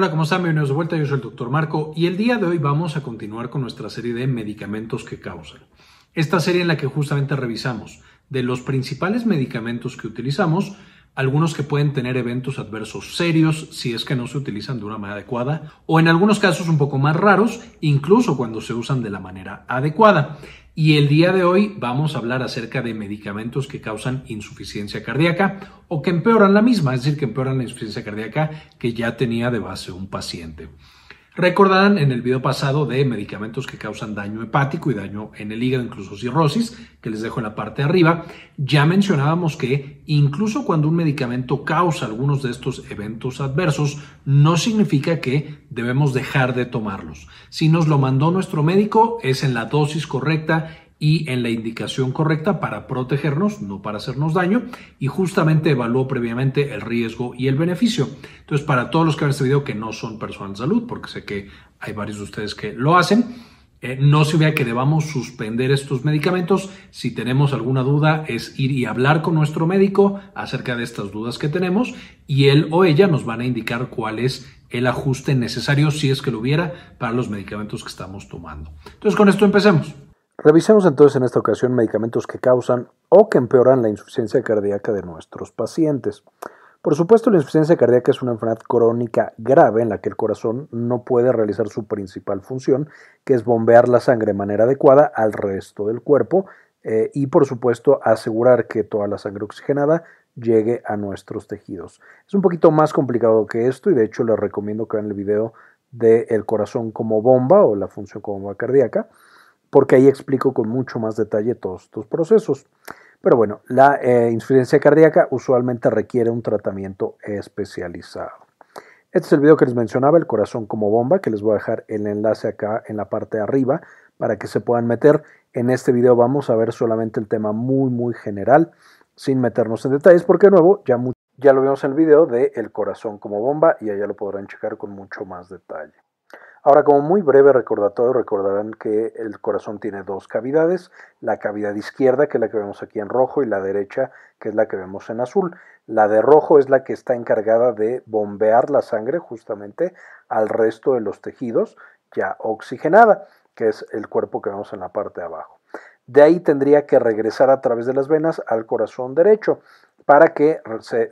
Hola, ¿cómo están? Bienvenidos de vuelta. Yo soy el doctor Marco y el día de hoy vamos a continuar con nuestra serie de medicamentos que causan. Esta serie en la que justamente revisamos de los principales medicamentos que utilizamos, algunos que pueden tener eventos adversos serios si es que no se utilizan de una manera adecuada o en algunos casos un poco más raros, incluso cuando se usan de la manera adecuada. Y el día de hoy vamos a hablar acerca de medicamentos que causan insuficiencia cardíaca o que empeoran la misma, es decir, que empeoran la insuficiencia cardíaca que ya tenía de base un paciente. Recordarán en el video pasado de medicamentos que causan daño hepático y daño en el hígado, incluso cirrosis, que les dejo en la parte de arriba, ya mencionábamos que incluso cuando un medicamento causa algunos de estos eventos adversos, no significa que debemos dejar de tomarlos. Si nos lo mandó nuestro médico, es en la dosis correcta y en la indicación correcta para protegernos, no para hacernos daño, y justamente evaluó previamente el riesgo y el beneficio. Entonces, para todos los que ven este video que no son personas de salud, porque sé que hay varios de ustedes que lo hacen, eh, no se vea que debamos suspender estos medicamentos. Si tenemos alguna duda, es ir y hablar con nuestro médico acerca de estas dudas que tenemos y él o ella nos van a indicar cuál es el ajuste necesario, si es que lo hubiera, para los medicamentos que estamos tomando. Entonces, con esto empecemos. Revisemos entonces en esta ocasión medicamentos que causan o que empeoran la insuficiencia cardíaca de nuestros pacientes. Por supuesto, la insuficiencia cardíaca es una enfermedad crónica grave en la que el corazón no puede realizar su principal función, que es bombear la sangre de manera adecuada al resto del cuerpo eh, y, por supuesto, asegurar que toda la sangre oxigenada llegue a nuestros tejidos. Es un poquito más complicado que esto y de hecho les recomiendo que vean el video del el corazón como bomba o la función como bomba cardíaca porque ahí explico con mucho más detalle todos estos procesos. Pero bueno, la eh, insuficiencia cardíaca usualmente requiere un tratamiento especializado. Este es el video que les mencionaba, el corazón como bomba, que les voy a dejar el enlace acá en la parte de arriba para que se puedan meter. En este video vamos a ver solamente el tema muy, muy general, sin meternos en detalles, porque de nuevo ya, ya lo vimos en el video de el corazón como bomba y allá lo podrán checar con mucho más detalle. Ahora, como muy breve recordatorio, recordarán que el corazón tiene dos cavidades, la cavidad izquierda, que es la que vemos aquí en rojo, y la derecha, que es la que vemos en azul. La de rojo es la que está encargada de bombear la sangre justamente al resto de los tejidos ya oxigenada, que es el cuerpo que vemos en la parte de abajo. De ahí tendría que regresar a través de las venas al corazón derecho para que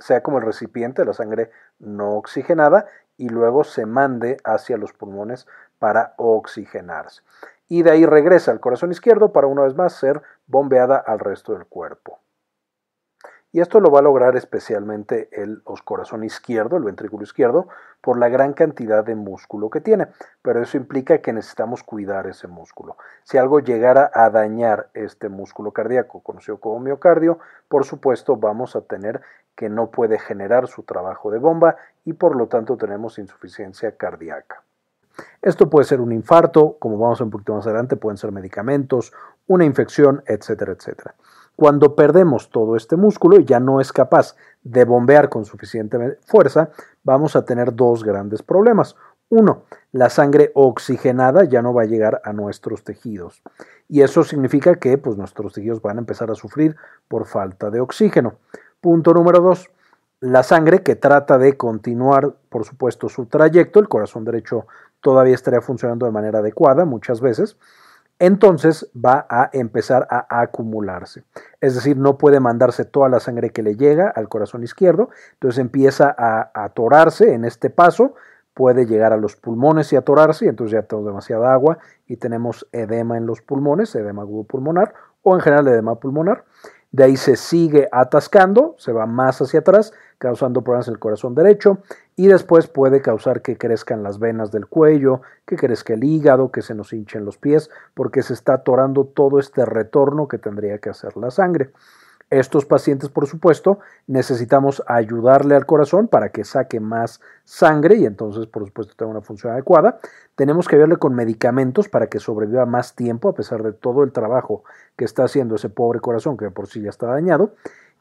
sea como el recipiente de la sangre no oxigenada y luego se mande hacia los pulmones para oxigenarse. Y de ahí regresa al corazón izquierdo para una vez más ser bombeada al resto del cuerpo. Y esto lo va a lograr especialmente el corazón izquierdo, el ventrículo izquierdo, por la gran cantidad de músculo que tiene. Pero eso implica que necesitamos cuidar ese músculo. Si algo llegara a dañar este músculo cardíaco, conocido como miocardio, por supuesto vamos a tener que no puede generar su trabajo de bomba y por lo tanto tenemos insuficiencia cardíaca. Esto puede ser un infarto, como vamos a un poquito más adelante, pueden ser medicamentos, una infección, etcétera, etcétera. Cuando perdemos todo este músculo y ya no es capaz de bombear con suficiente fuerza, vamos a tener dos grandes problemas. Uno, la sangre oxigenada ya no va a llegar a nuestros tejidos. Y eso significa que pues, nuestros tejidos van a empezar a sufrir por falta de oxígeno. Punto número dos, la sangre que trata de continuar, por supuesto, su trayecto, el corazón derecho todavía estaría funcionando de manera adecuada muchas veces, entonces va a empezar a acumularse. Es decir, no puede mandarse toda la sangre que le llega al corazón izquierdo, entonces empieza a atorarse en este paso, puede llegar a los pulmones y atorarse, y entonces ya tenemos demasiada agua y tenemos edema en los pulmones, edema agudo pulmonar o en general edema pulmonar. De ahí se sigue atascando, se va más hacia atrás, causando problemas en el corazón derecho y después puede causar que crezcan las venas del cuello, que crezca el hígado, que se nos hinchen los pies, porque se está atorando todo este retorno que tendría que hacer la sangre. Estos pacientes, por supuesto, necesitamos ayudarle al corazón para que saque más sangre y entonces, por supuesto, tenga una función adecuada. Tenemos que ayudarle con medicamentos para que sobreviva más tiempo a pesar de todo el trabajo que está haciendo ese pobre corazón que por sí ya está dañado.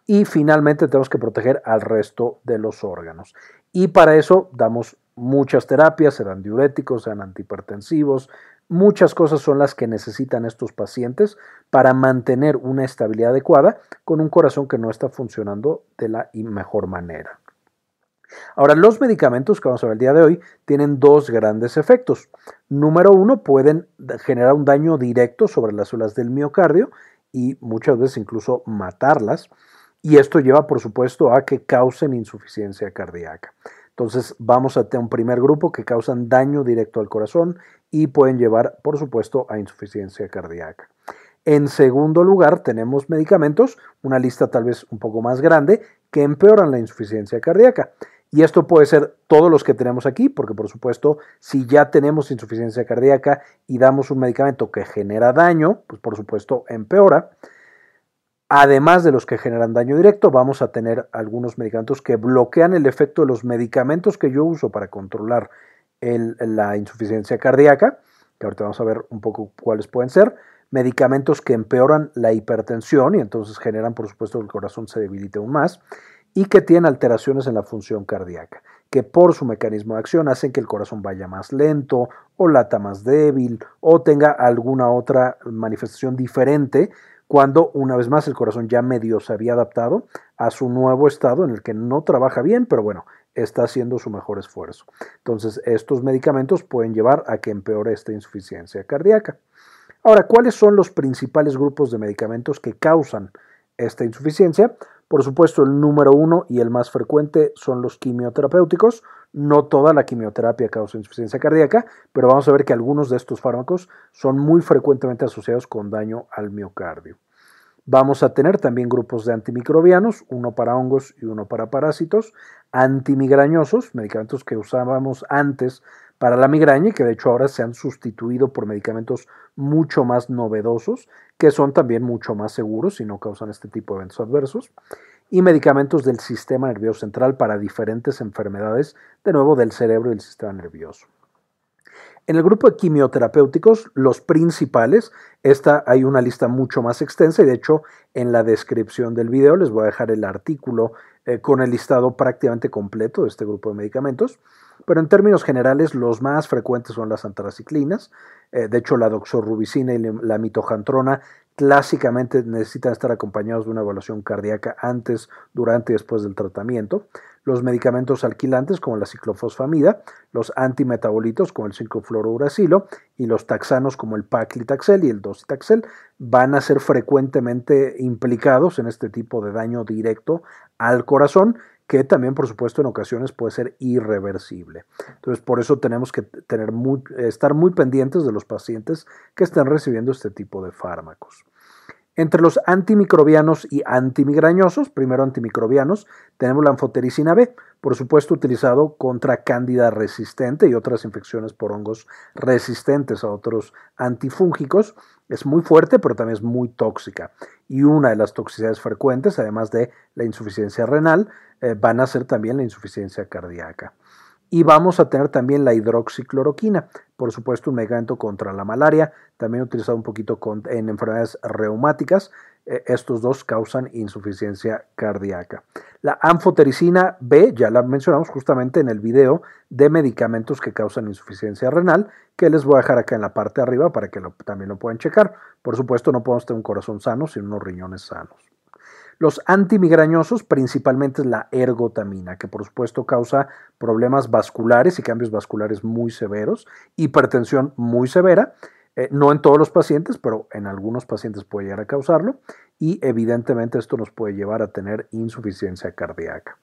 Y finalmente tenemos que proteger al resto de los órganos. Y para eso damos muchas terapias, se dan diuréticos, se dan antihipertensivos, Muchas cosas son las que necesitan estos pacientes para mantener una estabilidad adecuada con un corazón que no está funcionando de la mejor manera. Ahora, los medicamentos que vamos a ver el día de hoy tienen dos grandes efectos. Número uno, pueden generar un daño directo sobre las células del miocardio y muchas veces incluso matarlas. Y esto lleva, por supuesto, a que causen insuficiencia cardíaca. Entonces vamos a un primer grupo que causan daño directo al corazón y pueden llevar, por supuesto, a insuficiencia cardíaca. En segundo lugar, tenemos medicamentos, una lista tal vez un poco más grande, que empeoran la insuficiencia cardíaca. Y esto puede ser todos los que tenemos aquí, porque por supuesto, si ya tenemos insuficiencia cardíaca y damos un medicamento que genera daño, pues por supuesto empeora. Además de los que generan daño directo, vamos a tener algunos medicamentos que bloquean el efecto de los medicamentos que yo uso para controlar la insuficiencia cardíaca, que ahorita vamos a ver un poco cuáles pueden ser. Medicamentos que empeoran la hipertensión y entonces generan, por supuesto, que el corazón se debilite aún más y que tienen alteraciones en la función cardíaca, que por su mecanismo de acción hacen que el corazón vaya más lento o lata más débil o tenga alguna otra manifestación diferente cuando una vez más el corazón ya medio se había adaptado a su nuevo estado en el que no trabaja bien, pero bueno, está haciendo su mejor esfuerzo. Entonces, estos medicamentos pueden llevar a que empeore esta insuficiencia cardíaca. Ahora, ¿cuáles son los principales grupos de medicamentos que causan esta insuficiencia? Por supuesto, el número uno y el más frecuente son los quimioterapéuticos. No toda la quimioterapia causa insuficiencia cardíaca, pero vamos a ver que algunos de estos fármacos son muy frecuentemente asociados con daño al miocardio. Vamos a tener también grupos de antimicrobianos, uno para hongos y uno para parásitos, antimigrañosos, medicamentos que usábamos antes para la migraña que de hecho ahora se han sustituido por medicamentos mucho más novedosos, que son también mucho más seguros y no causan este tipo de eventos adversos, y medicamentos del sistema nervioso central para diferentes enfermedades, de nuevo del cerebro y del sistema nervioso. En el grupo de quimioterapéuticos, los principales, esta hay una lista mucho más extensa y de hecho en la descripción del video les voy a dejar el artículo eh, con el listado prácticamente completo de este grupo de medicamentos. Pero en términos generales, los más frecuentes son las antraciclinas. Eh, de hecho, la doxorubicina y la mitojantrona clásicamente necesitan estar acompañados de una evaluación cardíaca antes, durante y después del tratamiento. Los medicamentos alquilantes como la ciclofosfamida, los antimetabolitos como el 5-fluorouracilo y los taxanos como el paclitaxel y el docetaxel van a ser frecuentemente implicados en este tipo de daño directo al corazón que también por supuesto en ocasiones puede ser irreversible. Entonces por eso tenemos que tener estar muy pendientes de los pacientes que están recibiendo este tipo de fármacos. Entre los antimicrobianos y antimigrañosos, primero antimicrobianos, tenemos la anfotericina B, por supuesto utilizado contra cándida resistente y otras infecciones por hongos resistentes a otros antifúngicos. Es muy fuerte, pero también es muy tóxica. Y una de las toxicidades frecuentes, además de la insuficiencia renal, eh, van a ser también la insuficiencia cardíaca. Y vamos a tener también la hidroxicloroquina, por supuesto un medicamento contra la malaria, también utilizado un poquito en enfermedades reumáticas. E, estos dos causan insuficiencia cardíaca. La anfotericina B, ya la mencionamos justamente en el video de medicamentos que causan insuficiencia renal, que les voy a dejar acá en la parte de arriba para que también lo puedan checar. Por supuesto, no podemos tener un corazón sano sin unos riñones sanos. Los antimigrañosos, principalmente la ergotamina, que por supuesto causa problemas vasculares y cambios vasculares muy severos, hipertensión muy severa, eh, no en todos los pacientes, pero en algunos pacientes puede llegar a causarlo, y evidentemente esto nos puede llevar a tener insuficiencia cardíaca.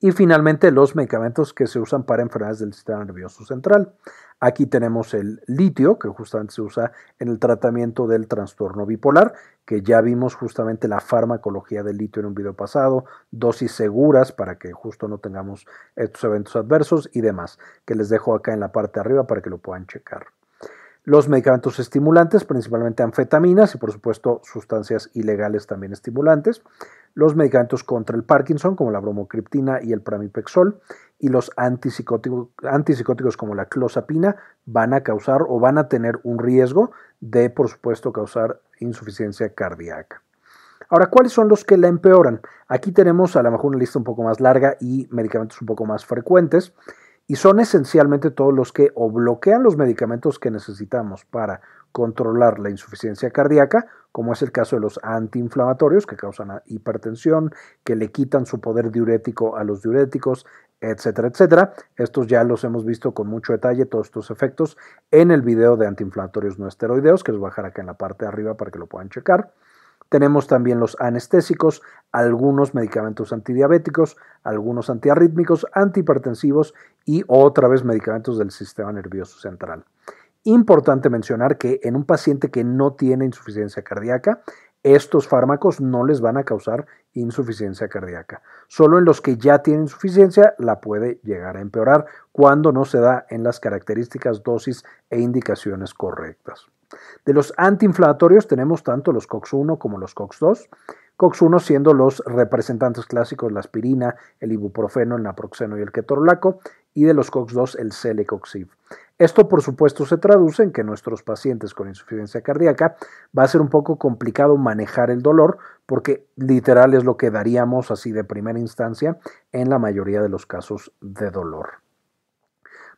Y finalmente los medicamentos que se usan para enfermedades del sistema nervioso central. Aquí tenemos el litio, que justamente se usa en el tratamiento del trastorno bipolar, que ya vimos justamente la farmacología del litio en un video pasado, dosis seguras para que justo no tengamos estos eventos adversos y demás, que les dejo acá en la parte de arriba para que lo puedan checar. Los medicamentos estimulantes, principalmente anfetaminas y por supuesto sustancias ilegales también estimulantes los medicamentos contra el Parkinson, como la bromocriptina y el pramipexol, y los antipsicóticos, como la clozapina van a causar o van a tener un riesgo de, por supuesto, causar insuficiencia cardíaca. Ahora, ¿cuáles son los que la empeoran? Aquí tenemos a lo mejor una lista un poco más larga y medicamentos un poco más frecuentes, y son esencialmente todos los que o bloquean los medicamentos que necesitamos para controlar la insuficiencia cardíaca, como es el caso de los antiinflamatorios que causan hipertensión, que le quitan su poder diurético a los diuréticos, etcétera, etcétera. Estos ya los hemos visto con mucho detalle, todos estos efectos, en el video de antiinflamatorios no esteroideos, que les voy a dejar acá en la parte de arriba para que lo puedan checar. Tenemos también los anestésicos, algunos medicamentos antidiabéticos, algunos antiarrítmicos, antihipertensivos y otra vez medicamentos del sistema nervioso central. Importante mencionar que en un paciente que no tiene insuficiencia cardíaca, estos fármacos no les van a causar insuficiencia cardíaca. Solo en los que ya tienen insuficiencia la puede llegar a empeorar cuando no se da en las características, dosis e indicaciones correctas. De los antiinflamatorios tenemos tanto los COX-1 como los COX-2. COX-1 siendo los representantes clásicos la aspirina, el ibuprofeno, el naproxeno y el ketorolaco, y de los COX-2 el Celecoxib. Esto, por supuesto, se traduce en que nuestros pacientes con insuficiencia cardíaca va a ser un poco complicado manejar el dolor porque literal es lo que daríamos así de primera instancia en la mayoría de los casos de dolor.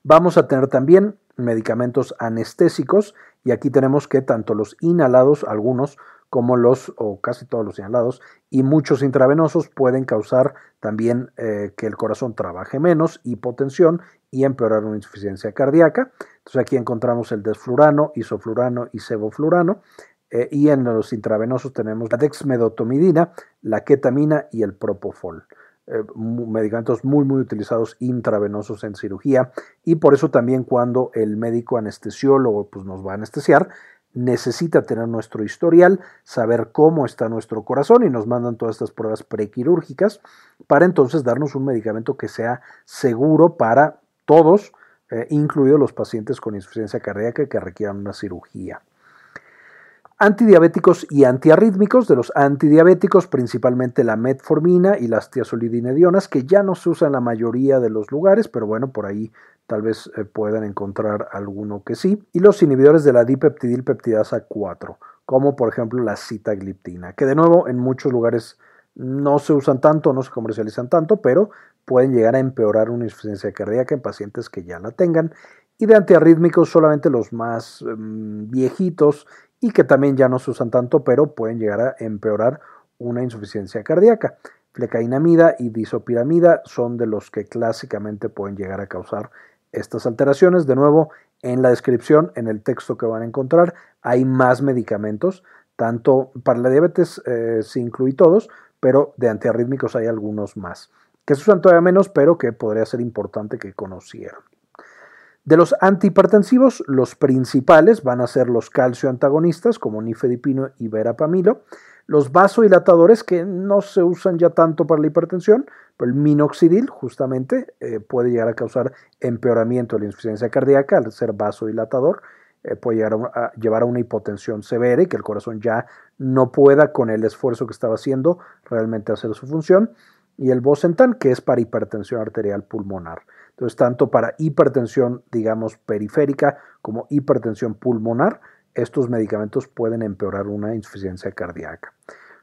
Vamos a tener también medicamentos anestésicos y aquí tenemos que tanto los inhalados, algunos como los, o casi todos los inhalados, y muchos intravenosos pueden causar también eh, que el corazón trabaje menos, hipotensión y empeorar una insuficiencia cardíaca. Entonces aquí encontramos el desflurano, isoflurano y sevoflurano. Eh, y en los intravenosos tenemos la dexmedotomidina, la ketamina y el propofol. Eh, medicamentos muy muy utilizados intravenosos en cirugía y por eso también cuando el médico anestesiólogo pues, nos va a anestesiar necesita tener nuestro historial, saber cómo está nuestro corazón y nos mandan todas estas pruebas prequirúrgicas para entonces darnos un medicamento que sea seguro para todos, eh, incluidos los pacientes con insuficiencia cardíaca que requieran una cirugía. Antidiabéticos y antiarrítmicos. De los antidiabéticos, principalmente la metformina y las tiazolidinedionas, que ya no se usan en la mayoría de los lugares, pero bueno, por ahí tal vez eh, puedan encontrar alguno que sí. Y los inhibidores de la dipeptidilpeptidasa 4, como por ejemplo la citagliptina, que de nuevo en muchos lugares no se usan tanto, no se comercializan tanto, pero pueden llegar a empeorar una insuficiencia cardíaca en pacientes que ya la tengan. Y de antiarrítmicos solamente los más em, viejitos y que también ya no se usan tanto, pero pueden llegar a empeorar una insuficiencia cardíaca. Flecainamida y disopiramida son de los que clásicamente pueden llegar a causar estas alteraciones. De nuevo, en la descripción, en el texto que van a encontrar, hay más medicamentos, tanto para la diabetes eh, se incluye todos, pero de antiarrítmicos hay algunos más, que se usan todavía menos, pero que podría ser importante que conocieran. De los antihipertensivos, los principales van a ser los calcio antagonistas como nifedipino y verapamilo, los vasodilatadores que no se usan ya tanto para la hipertensión, pero el minoxidil justamente eh, puede llegar a causar empeoramiento de la insuficiencia cardíaca al ser vasodilatador, eh, puede llevar a una hipotensión severa y que el corazón ya no pueda con el esfuerzo que estaba haciendo realmente hacer su función, y el bosentan que es para hipertensión arterial pulmonar. Entonces, tanto para hipertensión, digamos, periférica como hipertensión pulmonar, estos medicamentos pueden empeorar una insuficiencia cardíaca.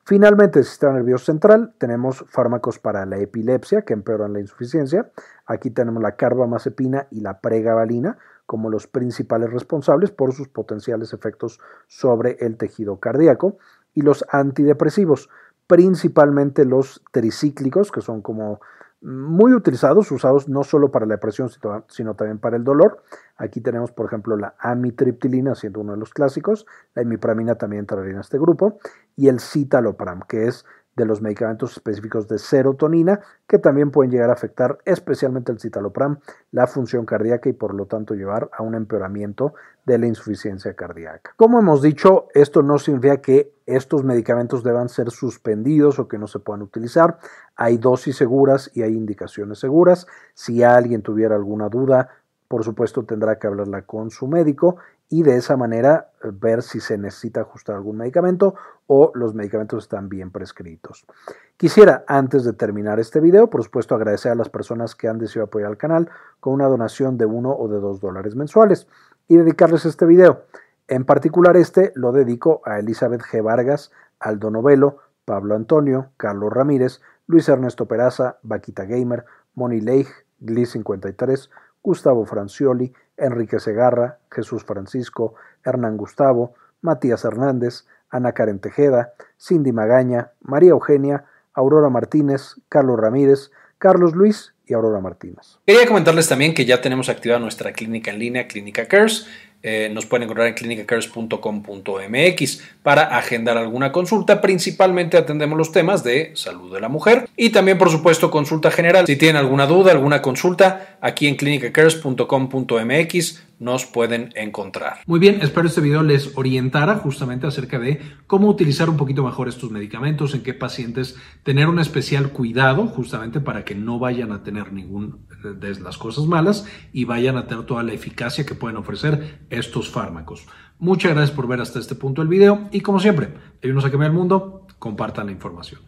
Finalmente, el sistema nervioso central, tenemos fármacos para la epilepsia que empeoran la insuficiencia. Aquí tenemos la carbamazepina y la pregabalina como los principales responsables por sus potenciales efectos sobre el tejido cardíaco. Y los antidepresivos, principalmente los tricíclicos, que son como muy utilizados, usados no solo para la depresión, sino también para el dolor. Aquí tenemos, por ejemplo, la amitriptilina, siendo uno de los clásicos, la imipramina también entraría en este grupo, y el citalopram, que es de los medicamentos específicos de serotonina que también pueden llegar a afectar, especialmente el citalopram, la función cardíaca y por lo tanto llevar a un empeoramiento de la insuficiencia cardíaca. Como hemos dicho, esto no significa que estos medicamentos deban ser suspendidos o que no se puedan utilizar. Hay dosis seguras y hay indicaciones seguras. Si alguien tuviera alguna duda, por supuesto tendrá que hablarla con su médico y de esa manera eh, ver si se necesita ajustar algún medicamento o los medicamentos están bien prescritos. Quisiera, antes de terminar este video, por supuesto, agradecer a las personas que han decidido apoyar al canal con una donación de uno o de dos dólares mensuales y dedicarles este video. En particular este lo dedico a Elizabeth G. Vargas, Aldo Novelo, Pablo Antonio, Carlos Ramírez, Luis Ernesto Peraza, Vaquita Gamer, Moni Leigh, Gli53, Gustavo Francioli, Enrique Segarra, Jesús Francisco, Hernán Gustavo, Matías Hernández, Ana Karen Tejeda, Cindy Magaña, María Eugenia, Aurora Martínez, Carlos Ramírez, Carlos Luis y Aurora Martínez. Quería comentarles también que ya tenemos activada nuestra clínica en línea, Clínica Cares. Eh, nos pueden encontrar en clinicacares.com.mx para agendar alguna consulta. Principalmente atendemos los temas de salud de la mujer y también, por supuesto, consulta general. Si tienen alguna duda, alguna consulta, aquí en clinicacares.com.mx nos pueden encontrar. Muy bien, espero este video les orientara justamente acerca de cómo utilizar un poquito mejor estos medicamentos, en qué pacientes tener un especial cuidado justamente para que no vayan a tener ningún de las cosas malas y vayan a tener toda la eficacia que pueden ofrecer estos fármacos. Muchas gracias por ver hasta este punto el video y como siempre, ayúdenos a cambiar el mundo, compartan la información.